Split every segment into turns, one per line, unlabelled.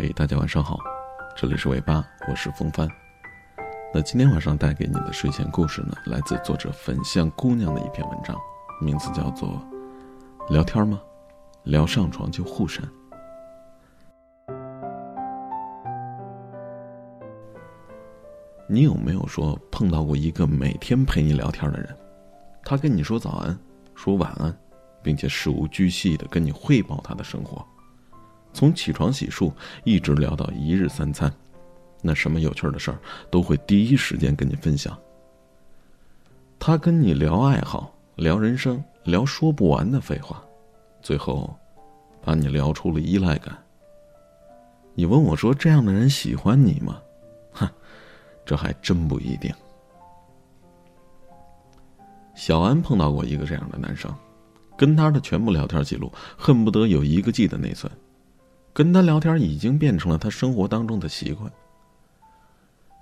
嘿，大家晚上好，这里是尾巴，我是风帆。那今天晚上带给你的睡前故事呢，来自作者粉象姑娘的一篇文章，名字叫做《聊天吗？聊上床就互删》。你有没有说碰到过一个每天陪你聊天的人？他跟你说早安，说晚安，并且事无巨细的跟你汇报他的生活。从起床洗漱一直聊到一日三餐，那什么有趣的事儿都会第一时间跟你分享。他跟你聊爱好，聊人生，聊说不完的废话，最后把你聊出了依赖感。你问我说：“这样的人喜欢你吗？”哼，这还真不一定。小安碰到过一个这样的男生，跟他的全部聊天记录恨不得有一个 G 的内存。跟他聊天已经变成了他生活当中的习惯。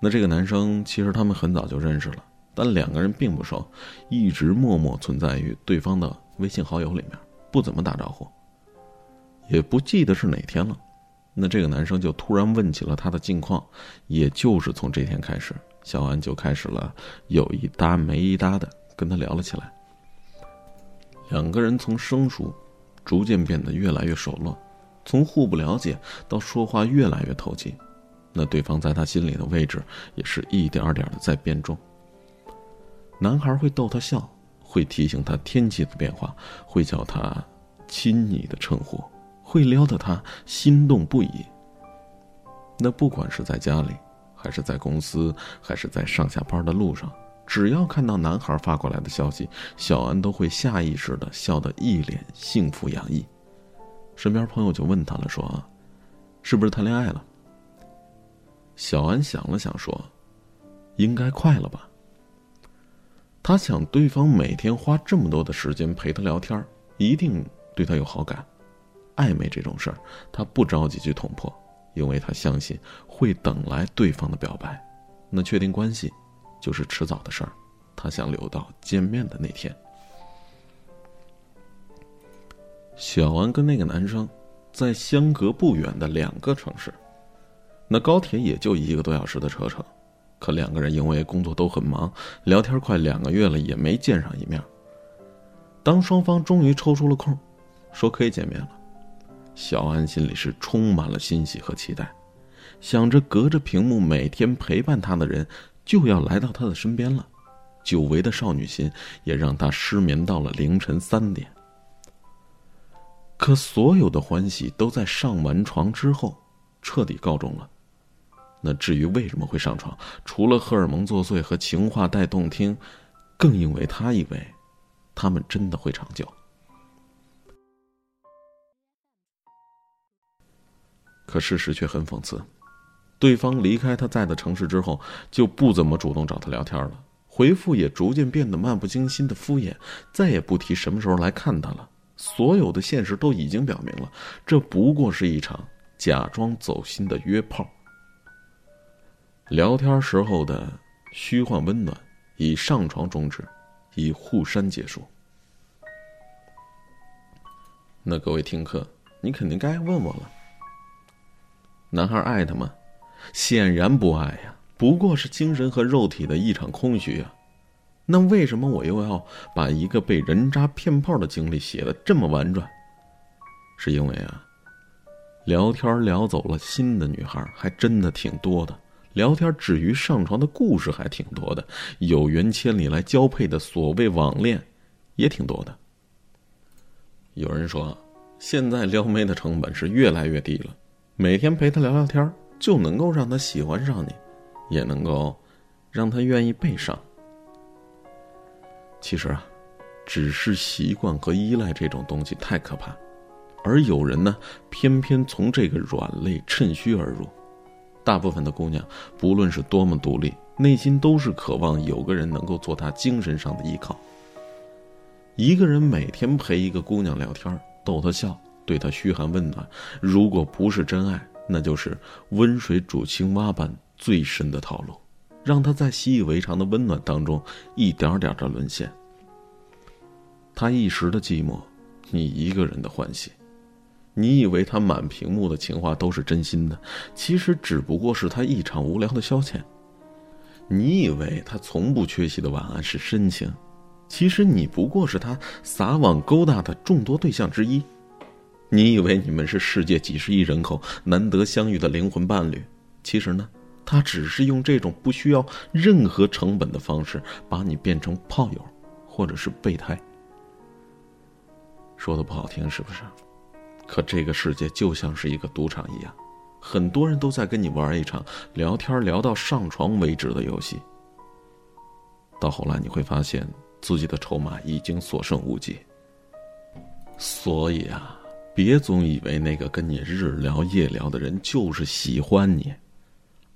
那这个男生其实他们很早就认识了，但两个人并不熟，一直默默存在于对方的微信好友里面，不怎么打招呼。也不记得是哪天了，那这个男生就突然问起了他的近况，也就是从这天开始，小安就开始了有一搭没一搭的跟他聊了起来。两个人从生疏，逐渐变得越来越熟络。从互不了解到说话越来越投机，那对方在他心里的位置也是一点点的在变重。男孩会逗他笑，会提醒他天气的变化，会叫他亲昵的称呼，会撩得他心动不已。那不管是在家里，还是在公司，还是在上下班的路上，只要看到男孩发过来的消息，小安都会下意识的笑得一脸幸福洋溢。身边朋友就问他了，说：“是不是谈恋爱了？”小安想了想，说：“应该快了吧。”他想，对方每天花这么多的时间陪他聊天，一定对他有好感。暧昧这种事儿，他不着急去捅破，因为他相信会等来对方的表白。那确定关系，就是迟早的事儿。他想留到见面的那天。小安跟那个男生，在相隔不远的两个城市，那高铁也就一个多小时的车程，可两个人因为工作都很忙，聊天快两个月了也没见上一面。当双方终于抽出了空，说可以见面了，小安心里是充满了欣喜和期待，想着隔着屏幕每天陪伴他的人就要来到他的身边了，久违的少女心也让他失眠到了凌晨三点。可所有的欢喜都在上完床之后彻底告终了。那至于为什么会上床，除了荷尔蒙作祟和情话带动听，更因为他以为他们真的会长久。可事实却很讽刺，对方离开他在的城市之后，就不怎么主动找他聊天了，回复也逐渐变得漫不经心的敷衍，再也不提什么时候来看他了。所有的现实都已经表明了，这不过是一场假装走心的约炮。聊天时候的虚幻温暖，以上床终止，以互删结束。那各位听课，你肯定该问我了：男孩爱他吗？显然不爱呀，不过是精神和肉体的一场空虚啊。那为什么我又要把一个被人渣骗炮的经历写的这么婉转？是因为啊，聊天聊走了心的女孩还真的挺多的，聊天止于上床的故事还挺多的，有缘千里来交配的所谓网恋也挺多的。有人说，现在撩妹的成本是越来越低了，每天陪她聊聊天就能够让她喜欢上你，也能够让她愿意被上。其实啊，只是习惯和依赖这种东西太可怕，而有人呢，偏偏从这个软肋趁虚而入。大部分的姑娘，不论是多么独立，内心都是渴望有个人能够做她精神上的依靠。一个人每天陪一个姑娘聊天，逗她笑，对她嘘寒问暖，如果不是真爱，那就是温水煮青蛙般最深的套路。让他在习以为常的温暖当中一点点的沦陷。他一时的寂寞，你一个人的欢喜，你以为他满屏幕的情话都是真心的，其实只不过是他一场无聊的消遣。你以为他从不缺席的晚安是深情，其实你不过是他撒网勾搭的众多对象之一。你以为你们是世界几十亿人口难得相遇的灵魂伴侣，其实呢，他只是用这种不需要任何成本的方式把你变成炮友，或者是备胎。说的不好听是不是？可这个世界就像是一个赌场一样。很多人都在跟你玩一场聊天聊到上床为止的游戏，到后来你会发现自己的筹码已经所剩无几。所以啊，别总以为那个跟你日聊夜聊的人就是喜欢你，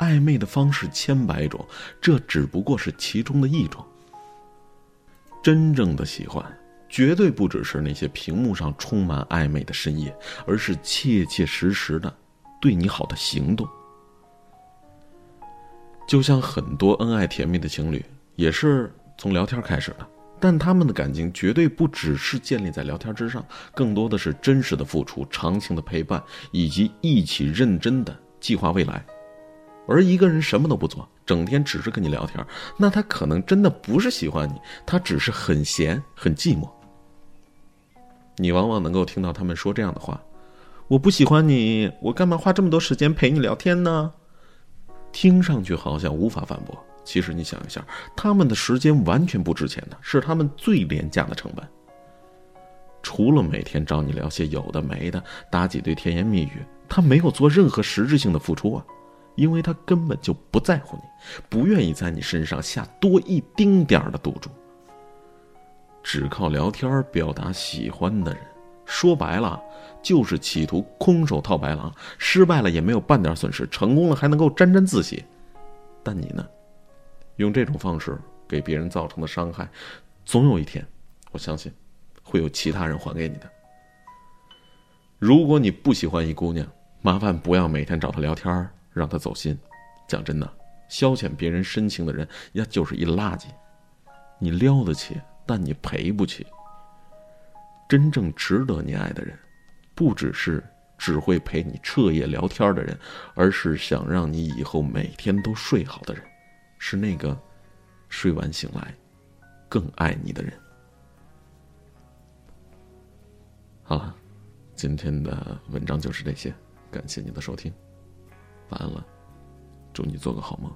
暧昧的方式千百种，这只不过是其中的一种。真正的喜欢，绝对不只是那些屏幕上充满暧昧的深夜，而是切切实实的。对你好的行动，就像很多恩爱甜蜜的情侣，也是从聊天开始的。但他们的感情绝对不只是建立在聊天之上，更多的是真实的付出、长情的陪伴，以及一起认真的计划未来。而一个人什么都不做，整天只是跟你聊天，那他可能真的不是喜欢你，他只是很闲、很寂寞。你往往能够听到他们说这样的话。我不喜欢你，我干嘛花这么多时间陪你聊天呢？听上去好像无法反驳，其实你想一下，他们的时间完全不值钱的，是他们最廉价的成本。除了每天找你聊些有的没的，打几堆甜言蜜语，他没有做任何实质性的付出啊，因为他根本就不在乎你，不愿意在你身上下多一丁点儿的赌注。只靠聊天表达喜欢的人。说白了，就是企图空手套白狼，失败了也没有半点损失，成功了还能够沾沾自喜。但你呢，用这种方式给别人造成的伤害，总有一天，我相信，会有其他人还给你的。如果你不喜欢一姑娘，麻烦不要每天找她聊天，让他走心。讲真的，消遣别人深情的人，呀，就是一垃圾。你撩得起，但你赔不起。真正值得你爱的人，不只是只会陪你彻夜聊天的人，而是想让你以后每天都睡好的人，是那个睡完醒来更爱你的人。好了，今天的文章就是这些，感谢您的收听，晚安了，祝你做个好梦。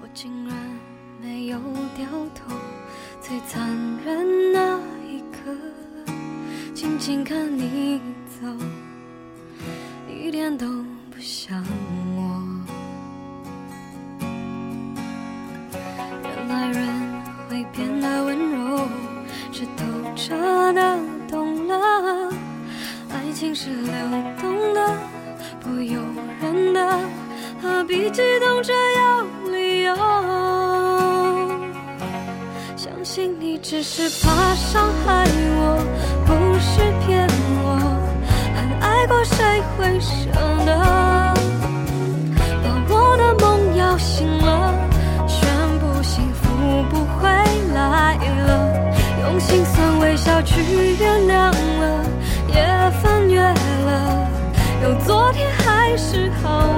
我竟然没有掉头。最残忍那一刻，静静看你走，一点都不像我。原来人会变得温柔，是透彻的懂了。爱情是流动不由人的，何必激动着要理由？相信你只是怕伤害我，不是骗我。很爱过，谁会舍得？把我的梦摇醒了，是好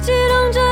激动着。